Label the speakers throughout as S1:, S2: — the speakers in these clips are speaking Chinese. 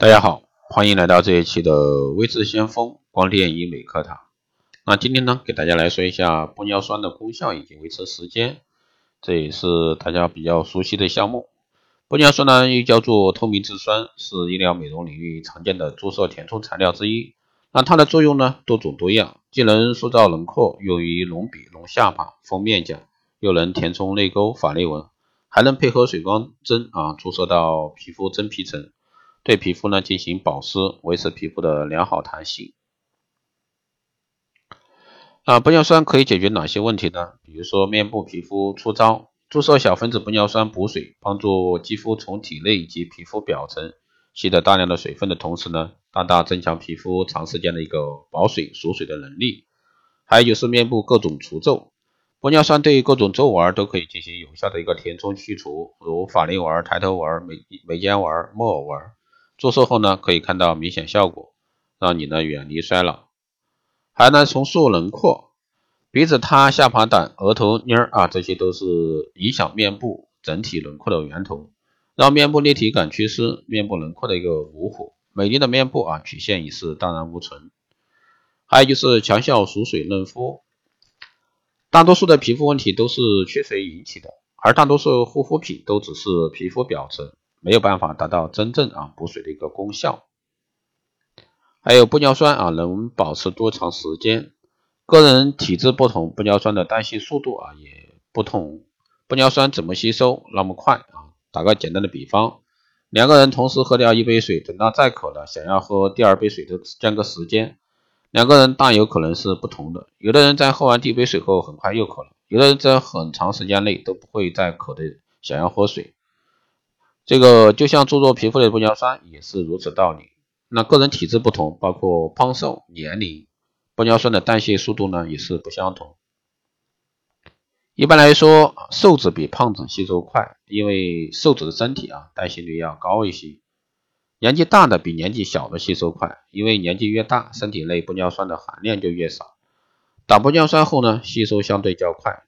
S1: 大家好，欢迎来到这一期的微智先锋光电医美课堂。那今天呢，给大家来说一下玻尿酸的功效以及维持时间，这也是大家比较熟悉的项目。玻尿酸呢，又叫做透明质酸，是医疗美容领域常见的注射填充材料之一。那它的作用呢，多种多样，既能塑造轮廓，用于隆鼻、隆下巴、丰面颊，又能填充泪沟、法令纹，还能配合水光针啊，注射到皮肤真皮层。对皮肤呢进行保湿，维持皮肤的良好弹性。啊，玻尿酸可以解决哪些问题呢？比如说面部皮肤粗糙，注射小分子玻尿酸补水，帮助肌肤从体内以及皮肤表层吸得大量的水分的同时呢，大大增强皮肤长时间的一个保水锁水的能力。还有就是面部各种除皱，玻尿酸对于各种皱纹都可以进行有效的一个填充去除，如法令纹、抬头纹、眉眉间纹、木偶纹。注射后呢，可以看到明显效果，让你呢远离衰老，还能重塑轮廓。鼻子塌、下巴短、额头蔫儿啊，这些都是影响面部整体轮廓的源头，让面部立体感缺失，面部轮廓的一个模糊。美丽的面部啊，曲线已是荡然无存。还有就是强效锁水嫩肤，大多数的皮肤问题都是缺水引起的，而大多数护肤品都只是皮肤表层。没有办法达到真正啊补水的一个功效，还有玻尿酸啊能保持多长时间，个人体质不同，玻尿酸的代谢速度啊也不同。玻尿酸怎么吸收那么快啊？打个简单的比方，两个人同时喝掉一杯水，等到再渴了想要喝第二杯水的间隔时间，两个人大有可能是不同的。有的人在喝完第一杯水后很快又渴了，有的人在很长时间内都不会再渴的想要喝水。这个就像注重皮肤的玻尿酸也是如此道理。那个人体质不同，包括胖瘦、年龄，玻尿酸的代谢速度呢也是不相同。一般来说，瘦子比胖子吸收快，因为瘦子的身体啊代谢率要高一些。年纪大的比年纪小的吸收快，因为年纪越大，身体内玻尿酸的含量就越少。打玻尿酸后呢，吸收相对较快。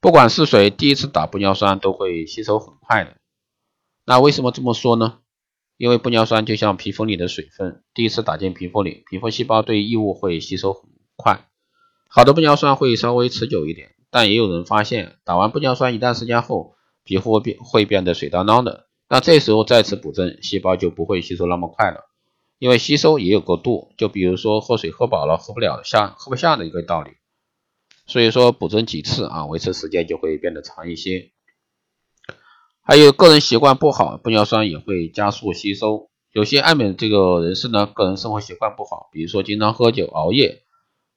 S1: 不管是谁，第一次打玻尿酸都会吸收很快的。那为什么这么说呢？因为玻尿酸就像皮肤里的水分，第一次打进皮肤里，皮肤细胞对异物会吸收很快。好的玻尿酸会稍微持久一点，但也有人发现，打完玻尿酸一段时间后，皮肤会变会变得水当当的。那这时候再次补针，细胞就不会吸收那么快了，因为吸收也有个度，就比如说喝水喝饱了喝不了下喝不下的一个道理。所以说补针几次啊，维持时间就会变得长一些。还有个人习惯不好，玻尿酸也会加速吸收。有些爱美这个人士呢，个人生活习惯不好，比如说经常喝酒、熬夜，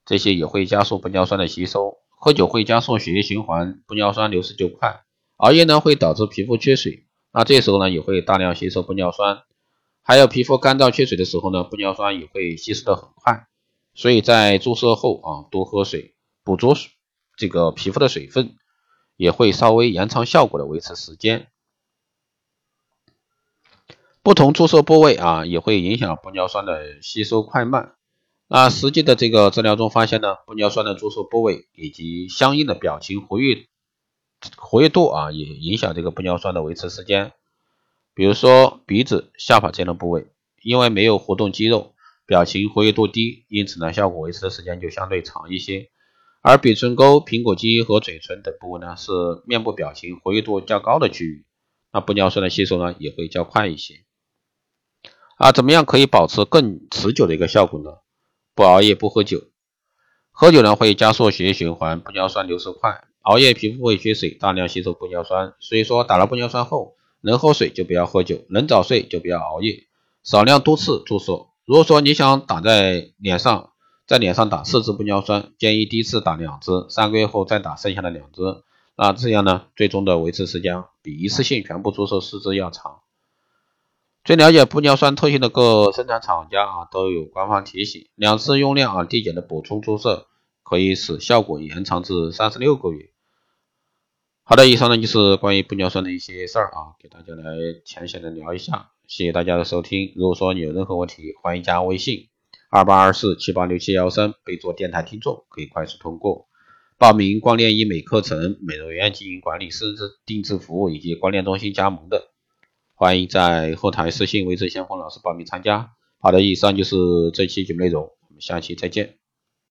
S1: 这些也会加速玻尿酸的吸收。喝酒会加速血液循环，玻尿酸流失就快；熬夜呢会导致皮肤缺水，那这时候呢也会大量吸收玻尿酸。还有皮肤干燥缺水的时候呢，玻尿酸也会吸收的很快。所以在注射后啊，多喝水，补足这个皮肤的水分，也会稍微延长效果的维持时间。不同注射部位啊，也会影响玻尿酸的吸收快慢。那实际的这个治疗中发现呢，玻尿酸的注射部位以及相应的表情活跃活跃度啊，也影响这个玻尿酸的维持时间。比如说鼻子、下巴这样的部位，因为没有活动肌肉，表情活跃度低，因此呢，效果维持的时间就相对长一些。而鼻唇沟、苹果肌和嘴唇等部位呢，是面部表情活跃度较高的区域，那玻尿酸的吸收呢，也会较快一些。啊，怎么样可以保持更持久的一个效果呢？不熬夜，不喝酒。喝酒呢会加速血液循环，玻尿酸流失快；熬夜皮肤会缺水，大量吸收玻尿酸。所以说，打了玻尿酸后，能喝水就不要喝酒，能早睡就不要熬夜，少量多次注射。如果说你想打在脸上，在脸上打四支玻尿酸，建议第一次打两支，三个月后再打剩下的两支。那这样呢，最终的维持时间比一次性全部注射四支要长。最了解玻尿酸特性的各生产厂家啊，都有官方提醒，两次用量啊递减的补充注射，可以使效果延长至三十六个月。好的，以上呢就是关于玻尿酸的一些事儿啊，给大家来浅显的聊一下，谢谢大家的收听。如果说你有任何问题，欢迎加微信二八二四七八六七幺三，备注电台听众，可以快速通过报名光电医美课程、美容院经营管理、师资定制服务以及光电中心加盟的。欢迎在后台私信魏志先锋老师报名参加。好的，以上就是这期节目内容，我们下期再见。